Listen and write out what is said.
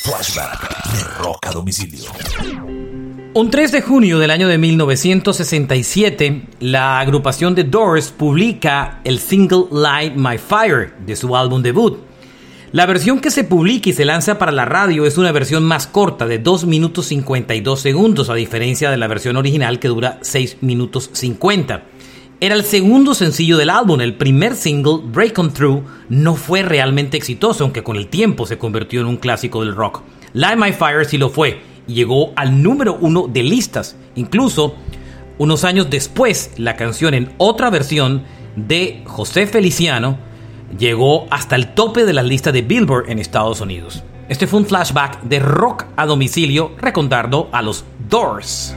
Flashback de Rock a Domicilio. Un 3 de junio del año de 1967, la agrupación The Doors publica el single Light My Fire de su álbum debut. La versión que se publica y se lanza para la radio es una versión más corta de 2 minutos 52 segundos, a diferencia de la versión original que dura 6 minutos 50. Era el segundo sencillo del álbum, el primer single, Break On Through, no fue realmente exitoso, aunque con el tiempo se convirtió en un clásico del rock. Light My Fire sí lo fue, y llegó al número uno de listas. Incluso, unos años después, la canción en otra versión de José Feliciano llegó hasta el tope de la lista de Billboard en Estados Unidos. Este fue un flashback de rock a domicilio recordando a los Doors.